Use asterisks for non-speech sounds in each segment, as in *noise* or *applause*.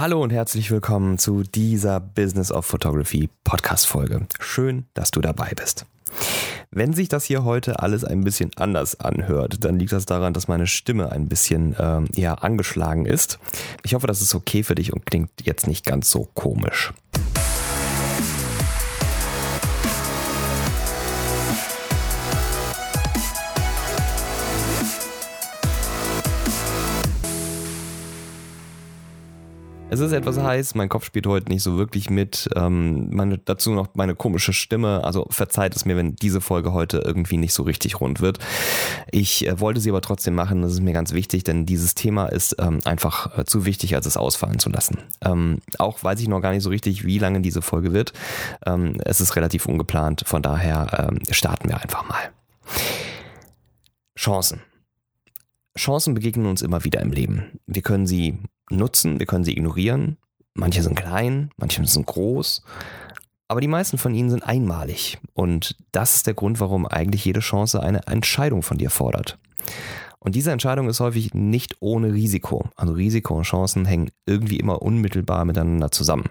Hallo und herzlich willkommen zu dieser Business of Photography Podcast Folge. Schön, dass du dabei bist. Wenn sich das hier heute alles ein bisschen anders anhört, dann liegt das daran, dass meine Stimme ein bisschen ähm, ja, angeschlagen ist. Ich hoffe, das ist okay für dich und klingt jetzt nicht ganz so komisch. Es ist etwas heiß, mein Kopf spielt heute nicht so wirklich mit. Ähm, meine, dazu noch meine komische Stimme. Also verzeiht es mir, wenn diese Folge heute irgendwie nicht so richtig rund wird. Ich äh, wollte sie aber trotzdem machen. Das ist mir ganz wichtig, denn dieses Thema ist ähm, einfach äh, zu wichtig, als es ausfallen zu lassen. Ähm, auch weiß ich noch gar nicht so richtig, wie lange diese Folge wird. Ähm, es ist relativ ungeplant. Von daher ähm, starten wir einfach mal. Chancen. Chancen begegnen uns immer wieder im Leben. Wir können sie nutzen, wir können sie ignorieren. Manche sind klein, manche sind groß. Aber die meisten von ihnen sind einmalig. Und das ist der Grund, warum eigentlich jede Chance eine Entscheidung von dir fordert. Und diese Entscheidung ist häufig nicht ohne Risiko. Also Risiko und Chancen hängen irgendwie immer unmittelbar miteinander zusammen.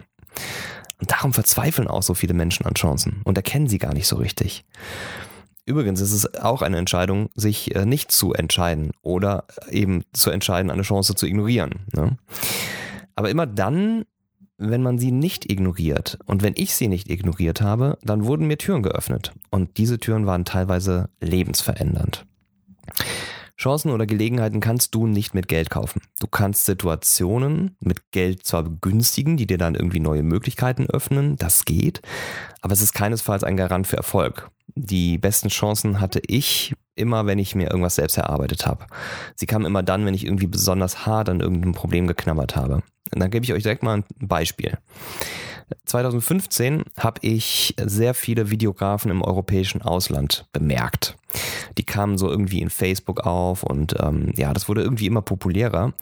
Und darum verzweifeln auch so viele Menschen an Chancen und erkennen sie gar nicht so richtig. Übrigens ist es auch eine Entscheidung, sich äh, nicht zu entscheiden oder eben zu entscheiden, eine Chance zu ignorieren. Ne? Aber immer dann, wenn man sie nicht ignoriert und wenn ich sie nicht ignoriert habe, dann wurden mir Türen geöffnet und diese Türen waren teilweise lebensverändernd. Chancen oder Gelegenheiten kannst du nicht mit Geld kaufen. Du kannst Situationen mit Geld zwar begünstigen, die dir dann irgendwie neue Möglichkeiten öffnen, das geht, aber es ist keinesfalls ein Garant für Erfolg. Die besten Chancen hatte ich immer, wenn ich mir irgendwas selbst erarbeitet habe. Sie kamen immer dann, wenn ich irgendwie besonders hart an irgendeinem Problem geknabbert habe. Und dann gebe ich euch direkt mal ein Beispiel. 2015 habe ich sehr viele Videografen im europäischen Ausland bemerkt. Die kamen so irgendwie in Facebook auf und ähm, ja, das wurde irgendwie immer populärer.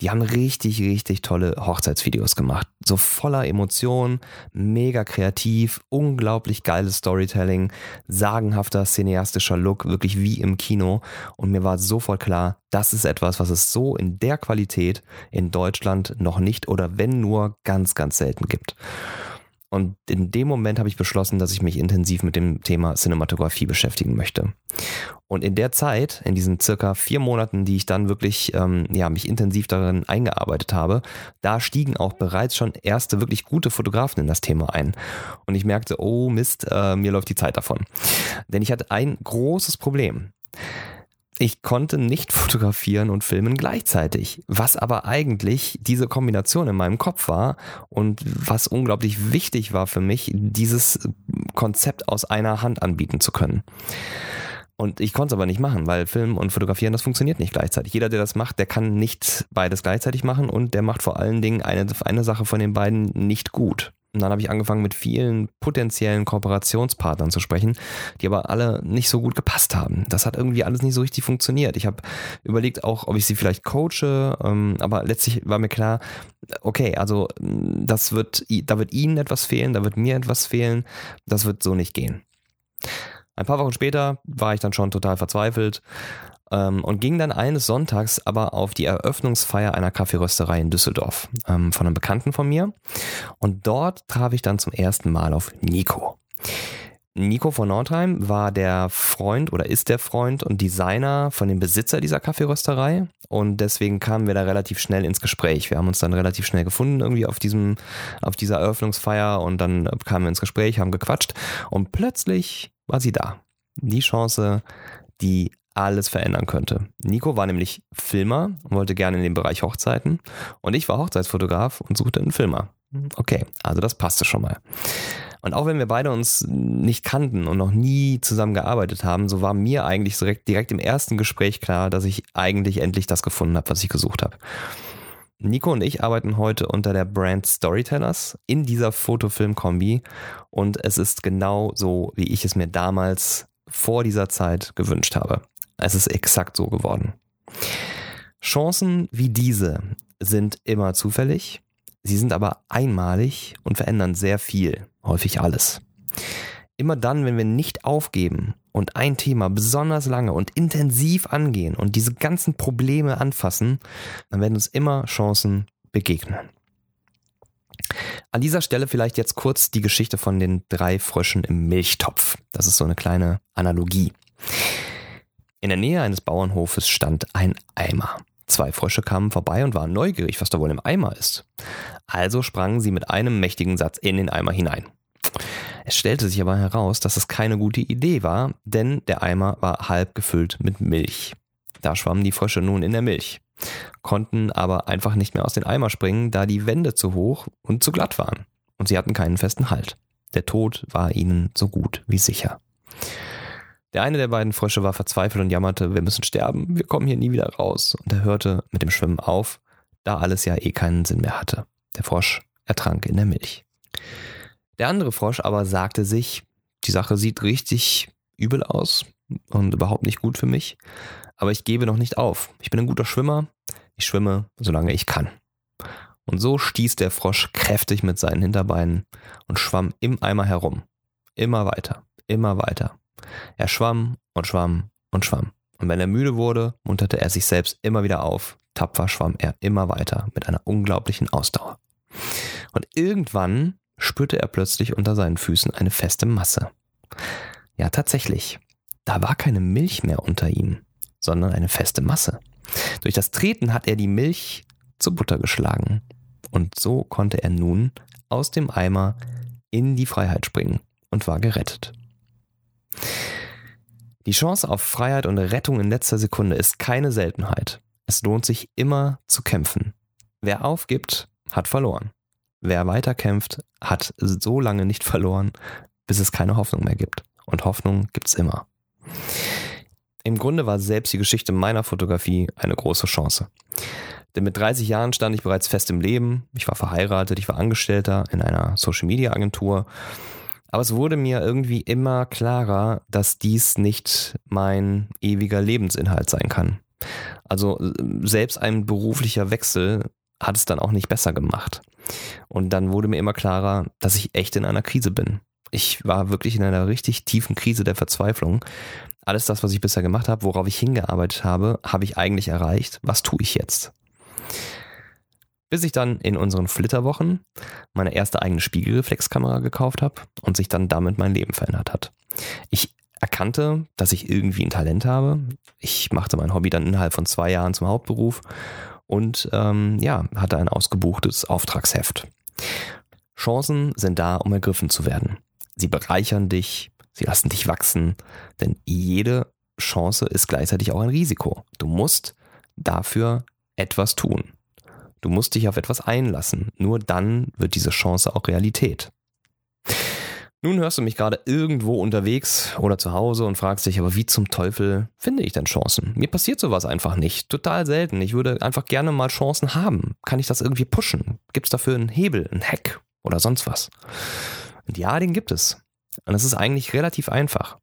Die haben richtig, richtig tolle Hochzeitsvideos gemacht. So voller Emotionen, mega kreativ, unglaublich geiles Storytelling, sagenhafter cineastischer Look, wirklich wie im Kino. Und mir war sofort klar, das ist etwas, was es so in der Qualität in Deutschland noch nicht oder wenn nur ganz, ganz selten gibt. Und in dem Moment habe ich beschlossen, dass ich mich intensiv mit dem Thema Cinematografie beschäftigen möchte. Und in der Zeit, in diesen circa vier Monaten, die ich dann wirklich ähm, ja, mich intensiv darin eingearbeitet habe, da stiegen auch bereits schon erste wirklich gute Fotografen in das Thema ein. Und ich merkte, oh Mist, äh, mir läuft die Zeit davon. Denn ich hatte ein großes Problem ich konnte nicht *laughs* fotografieren und filmen gleichzeitig, was aber eigentlich diese Kombination in meinem Kopf war und was unglaublich wichtig war für mich, dieses Konzept aus einer Hand anbieten zu können. Und ich konnte es aber nicht machen, weil Filmen und Fotografieren, das funktioniert nicht gleichzeitig. Jeder, der das macht, der kann nicht beides gleichzeitig machen und der macht vor allen Dingen eine, eine Sache von den beiden nicht gut. Und dann habe ich angefangen mit vielen potenziellen Kooperationspartnern zu sprechen, die aber alle nicht so gut gepasst haben. Das hat irgendwie alles nicht so richtig funktioniert. Ich habe überlegt auch, ob ich sie vielleicht coache, ähm, aber letztlich war mir klar, okay, also das wird, da wird ihnen etwas fehlen, da wird mir etwas fehlen, das wird so nicht gehen. Ein paar Wochen später war ich dann schon total verzweifelt ähm, und ging dann eines Sonntags aber auf die Eröffnungsfeier einer Kaffeerösterei in Düsseldorf ähm, von einem Bekannten von mir. Und dort traf ich dann zum ersten Mal auf Nico. Nico von Nordheim war der Freund oder ist der Freund und Designer von dem Besitzer dieser Kaffeerösterei und deswegen kamen wir da relativ schnell ins Gespräch. Wir haben uns dann relativ schnell gefunden irgendwie auf diesem, auf dieser Eröffnungsfeier und dann kamen wir ins Gespräch, haben gequatscht und plötzlich war sie da. Die Chance, die alles verändern könnte. Nico war nämlich Filmer und wollte gerne in den Bereich Hochzeiten und ich war Hochzeitsfotograf und suchte einen Filmer. Okay, also das passte schon mal. Und auch wenn wir beide uns nicht kannten und noch nie zusammen gearbeitet haben, so war mir eigentlich direkt, direkt im ersten Gespräch klar, dass ich eigentlich endlich das gefunden habe, was ich gesucht habe. Nico und ich arbeiten heute unter der Brand Storytellers in dieser Fotofilm-Kombi und es ist genau so, wie ich es mir damals vor dieser Zeit gewünscht habe. Es ist exakt so geworden. Chancen wie diese sind immer zufällig, sie sind aber einmalig und verändern sehr viel, häufig alles. Immer dann, wenn wir nicht aufgeben und ein Thema besonders lange und intensiv angehen und diese ganzen Probleme anfassen, dann werden uns immer Chancen begegnen. An dieser Stelle vielleicht jetzt kurz die Geschichte von den drei Fröschen im Milchtopf. Das ist so eine kleine Analogie. In der Nähe eines Bauernhofes stand ein Eimer. Zwei Frösche kamen vorbei und waren neugierig, was da wohl im Eimer ist. Also sprangen sie mit einem mächtigen Satz in den Eimer hinein. Es stellte sich aber heraus, dass es keine gute Idee war, denn der Eimer war halb gefüllt mit Milch. Da schwammen die Frösche nun in der Milch, konnten aber einfach nicht mehr aus den Eimer springen, da die Wände zu hoch und zu glatt waren. Und sie hatten keinen festen Halt. Der Tod war ihnen so gut wie sicher. Der eine der beiden Frösche war verzweifelt und jammerte, wir müssen sterben, wir kommen hier nie wieder raus. Und er hörte mit dem Schwimmen auf, da alles ja eh keinen Sinn mehr hatte. Der Frosch ertrank in der Milch. Der andere Frosch aber sagte sich, die Sache sieht richtig übel aus und überhaupt nicht gut für mich, aber ich gebe noch nicht auf. Ich bin ein guter Schwimmer, ich schwimme, solange ich kann. Und so stieß der Frosch kräftig mit seinen Hinterbeinen und schwamm im Eimer herum. Immer weiter, immer weiter. Er schwamm und schwamm und schwamm. Und wenn er müde wurde, munterte er sich selbst immer wieder auf. Tapfer schwamm er immer weiter mit einer unglaublichen Ausdauer. Und irgendwann spürte er plötzlich unter seinen Füßen eine feste Masse. Ja, tatsächlich. Da war keine Milch mehr unter ihm, sondern eine feste Masse. Durch das Treten hat er die Milch zu Butter geschlagen. Und so konnte er nun aus dem Eimer in die Freiheit springen und war gerettet. Die Chance auf Freiheit und Rettung in letzter Sekunde ist keine Seltenheit. Es lohnt sich immer zu kämpfen. Wer aufgibt, hat verloren. Wer weiterkämpft, hat so lange nicht verloren, bis es keine Hoffnung mehr gibt. Und Hoffnung gibt's immer. Im Grunde war selbst die Geschichte meiner Fotografie eine große Chance. Denn mit 30 Jahren stand ich bereits fest im Leben. Ich war verheiratet, ich war Angestellter in einer Social Media Agentur aber es wurde mir irgendwie immer klarer, dass dies nicht mein ewiger Lebensinhalt sein kann. Also äh, selbst ein beruflicher Wechsel hat es dann auch nicht besser gemacht. Und dann wurde mir immer klarer, dass ich echt in einer Krise bin. Ich war wirklich in einer richtig tiefen Krise der Verzweiflung. Alles das, was ich bisher gemacht habe, worauf ich hingearbeitet habe, habe ich eigentlich erreicht. Was tue ich jetzt? Bis ich dann in unseren Flitterwochen meine erste eigene Spiegelreflexkamera gekauft habe und sich dann damit mein Leben verändert hat. Ich erkannte, dass ich irgendwie ein Talent habe. Ich machte mein Hobby dann innerhalb von zwei Jahren zum Hauptberuf und ähm, ja, hatte ein ausgebuchtes Auftragsheft. Chancen sind da, um ergriffen zu werden. Sie bereichern dich, sie lassen dich wachsen, denn jede Chance ist gleichzeitig auch ein Risiko. Du musst dafür etwas tun. Du musst dich auf etwas einlassen. Nur dann wird diese Chance auch Realität. Nun hörst du mich gerade irgendwo unterwegs oder zu Hause und fragst dich, aber wie zum Teufel finde ich denn Chancen? Mir passiert sowas einfach nicht. Total selten. Ich würde einfach gerne mal Chancen haben. Kann ich das irgendwie pushen? Gibt es dafür einen Hebel, einen Hack oder sonst was? Und ja, den gibt es. Und es ist eigentlich relativ einfach.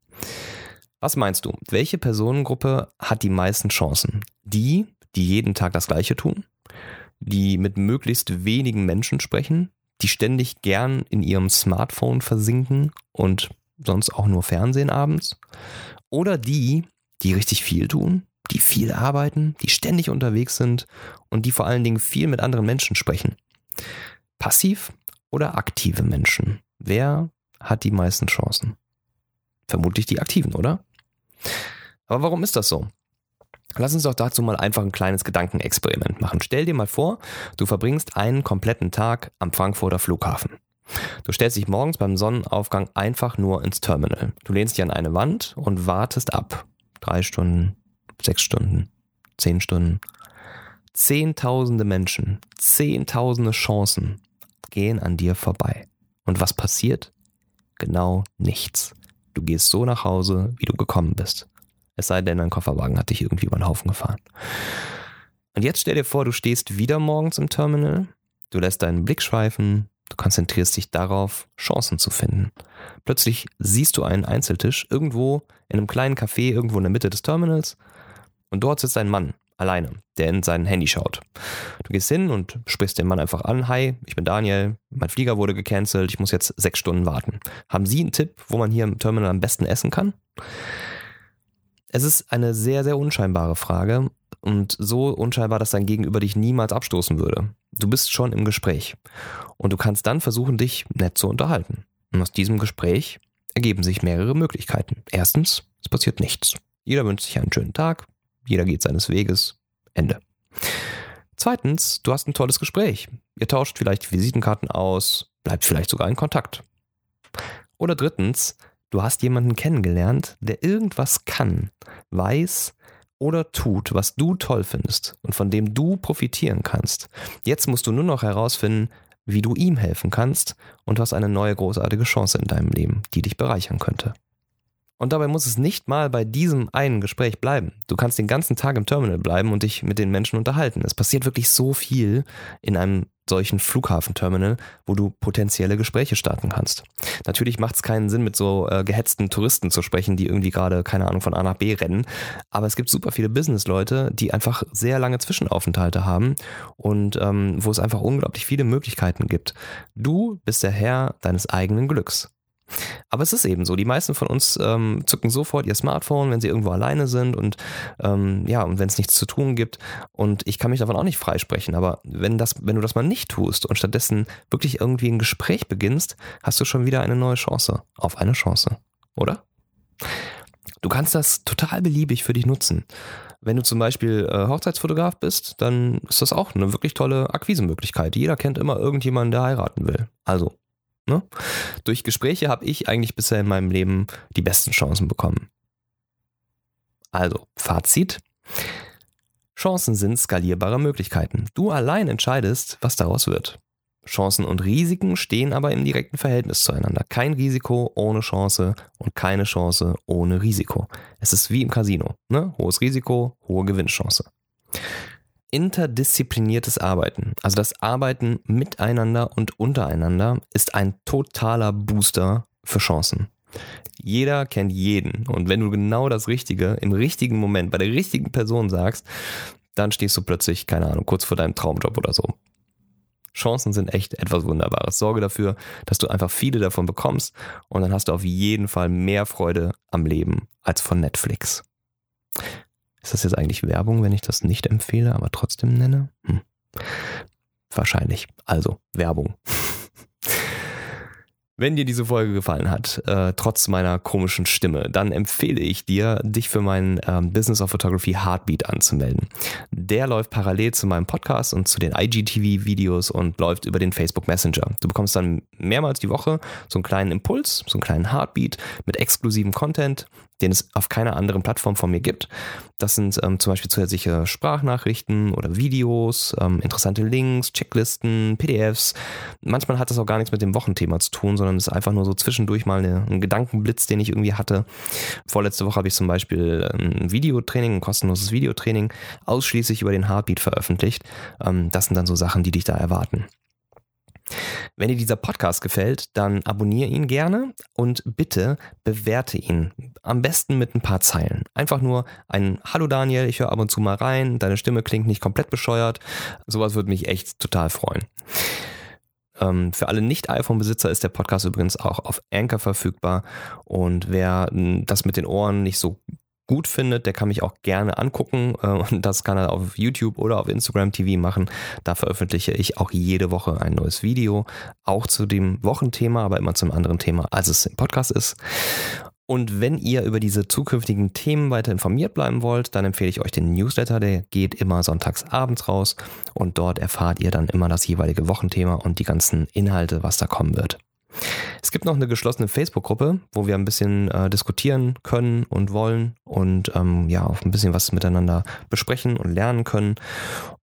Was meinst du? Welche Personengruppe hat die meisten Chancen? Die, die jeden Tag das Gleiche tun? Die mit möglichst wenigen Menschen sprechen, die ständig gern in ihrem Smartphone versinken und sonst auch nur Fernsehen abends. Oder die, die richtig viel tun, die viel arbeiten, die ständig unterwegs sind und die vor allen Dingen viel mit anderen Menschen sprechen. Passiv oder aktive Menschen? Wer hat die meisten Chancen? Vermutlich die Aktiven, oder? Aber warum ist das so? Lass uns doch dazu mal einfach ein kleines Gedankenexperiment machen. Stell dir mal vor, du verbringst einen kompletten Tag am Frankfurter Flughafen. Du stellst dich morgens beim Sonnenaufgang einfach nur ins Terminal. Du lehnst dich an eine Wand und wartest ab. Drei Stunden, sechs Stunden, zehn Stunden. Zehntausende Menschen, zehntausende Chancen gehen an dir vorbei. Und was passiert? Genau nichts. Du gehst so nach Hause, wie du gekommen bist. Es sei denn, dein Kofferwagen hat dich irgendwie über den Haufen gefahren. Und jetzt stell dir vor, du stehst wieder morgens im Terminal, du lässt deinen Blick schweifen, du konzentrierst dich darauf, Chancen zu finden. Plötzlich siehst du einen Einzeltisch irgendwo in einem kleinen Café irgendwo in der Mitte des Terminals und dort sitzt ein Mann alleine, der in sein Handy schaut. Du gehst hin und sprichst den Mann einfach an. Hi, ich bin Daniel, mein Flieger wurde gecancelt, ich muss jetzt sechs Stunden warten. Haben Sie einen Tipp, wo man hier im Terminal am besten essen kann? Es ist eine sehr, sehr unscheinbare Frage und so unscheinbar, dass dein Gegenüber dich niemals abstoßen würde. Du bist schon im Gespräch und du kannst dann versuchen, dich nett zu unterhalten. Und aus diesem Gespräch ergeben sich mehrere Möglichkeiten. Erstens, es passiert nichts. Jeder wünscht sich einen schönen Tag, jeder geht seines Weges, Ende. Zweitens, du hast ein tolles Gespräch. Ihr tauscht vielleicht Visitenkarten aus, bleibt vielleicht sogar in Kontakt. Oder drittens, du hast jemanden kennengelernt, der irgendwas kann, weiß oder tut, was du toll findest und von dem du profitieren kannst. Jetzt musst du nur noch herausfinden, wie du ihm helfen kannst und hast eine neue großartige Chance in deinem Leben, die dich bereichern könnte. Und dabei muss es nicht mal bei diesem einen Gespräch bleiben. Du kannst den ganzen Tag im Terminal bleiben und dich mit den Menschen unterhalten. Es passiert wirklich so viel in einem solchen Flughafenterminal, wo du potenzielle Gespräche starten kannst. Natürlich macht es keinen Sinn, mit so äh, gehetzten Touristen zu sprechen, die irgendwie gerade, keine Ahnung, von A nach B rennen. Aber es gibt super viele Businessleute, die einfach sehr lange Zwischenaufenthalte haben und ähm, wo es einfach unglaublich viele Möglichkeiten gibt. Du bist der Herr deines eigenen Glücks. Aber es ist eben so, die meisten von uns ähm, zücken sofort ihr Smartphone, wenn sie irgendwo alleine sind und ähm, ja, und wenn es nichts zu tun gibt. Und ich kann mich davon auch nicht freisprechen. Aber wenn, das, wenn du das mal nicht tust und stattdessen wirklich irgendwie ein Gespräch beginnst, hast du schon wieder eine neue Chance auf eine Chance. Oder? Du kannst das total beliebig für dich nutzen. Wenn du zum Beispiel äh, Hochzeitsfotograf bist, dann ist das auch eine wirklich tolle Akquisemöglichkeit. Jeder kennt immer irgendjemanden, der heiraten will. Also Ne? Durch Gespräche habe ich eigentlich bisher in meinem Leben die besten Chancen bekommen. Also, Fazit. Chancen sind skalierbare Möglichkeiten. Du allein entscheidest, was daraus wird. Chancen und Risiken stehen aber im direkten Verhältnis zueinander. Kein Risiko ohne Chance und keine Chance ohne Risiko. Es ist wie im Casino. Ne? Hohes Risiko, hohe Gewinnchance interdiszipliniertes Arbeiten, also das Arbeiten miteinander und untereinander, ist ein totaler Booster für Chancen. Jeder kennt jeden. Und wenn du genau das Richtige im richtigen Moment bei der richtigen Person sagst, dann stehst du plötzlich, keine Ahnung, kurz vor deinem Traumjob oder so. Chancen sind echt etwas Wunderbares. Sorge dafür, dass du einfach viele davon bekommst und dann hast du auf jeden Fall mehr Freude am Leben als von Netflix. Ist das jetzt eigentlich Werbung, wenn ich das nicht empfehle, aber trotzdem nenne? Hm. Wahrscheinlich. Also, Werbung. *laughs* Wenn dir diese Folge gefallen hat, äh, trotz meiner komischen Stimme, dann empfehle ich dir, dich für meinen ähm, Business of Photography Heartbeat anzumelden. Der läuft parallel zu meinem Podcast und zu den IGTV-Videos und läuft über den Facebook Messenger. Du bekommst dann mehrmals die Woche so einen kleinen Impuls, so einen kleinen Heartbeat mit exklusivem Content, den es auf keiner anderen Plattform von mir gibt. Das sind ähm, zum Beispiel zusätzliche Sprachnachrichten oder Videos, ähm, interessante Links, Checklisten, PDFs. Manchmal hat das auch gar nichts mit dem Wochenthema zu tun, sondern es ist einfach nur so zwischendurch mal eine, ein Gedankenblitz, den ich irgendwie hatte. Vorletzte Woche habe ich zum Beispiel ein Videotraining, ein kostenloses Videotraining ausschließlich über den Heartbeat veröffentlicht. Ähm, das sind dann so Sachen, die dich da erwarten. Wenn dir dieser Podcast gefällt, dann abonniere ihn gerne und bitte bewerte ihn. Am besten mit ein paar Zeilen. Einfach nur ein Hallo Daniel, ich höre ab und zu mal rein, deine Stimme klingt nicht komplett bescheuert. Sowas würde mich echt total freuen. Ähm, für alle Nicht-iPhone-Besitzer ist der Podcast übrigens auch auf Anchor verfügbar. Und wer das mit den Ohren nicht so gut findet, der kann mich auch gerne angucken äh, und das kann er auf YouTube oder auf Instagram TV machen. Da veröffentliche ich auch jede Woche ein neues Video, auch zu dem Wochenthema, aber immer zum anderen Thema, als es im Podcast ist. Und wenn ihr über diese zukünftigen Themen weiter informiert bleiben wollt, dann empfehle ich euch den Newsletter, der geht immer sonntags abends raus und dort erfahrt ihr dann immer das jeweilige Wochenthema und die ganzen Inhalte, was da kommen wird. Es gibt noch eine geschlossene Facebook-Gruppe, wo wir ein bisschen äh, diskutieren können und wollen und ähm, ja, auch ein bisschen was miteinander besprechen und lernen können.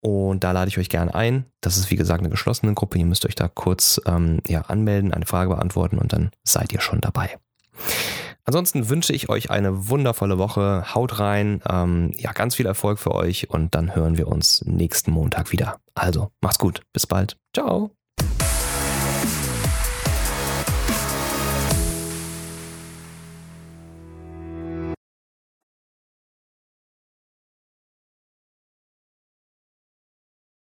Und da lade ich euch gerne ein. Das ist wie gesagt eine geschlossene Gruppe. Ihr müsst euch da kurz ähm, ja, anmelden, eine Frage beantworten und dann seid ihr schon dabei. Ansonsten wünsche ich euch eine wundervolle Woche. Haut rein. Ähm, ja, ganz viel Erfolg für euch und dann hören wir uns nächsten Montag wieder. Also, macht's gut. Bis bald. Ciao.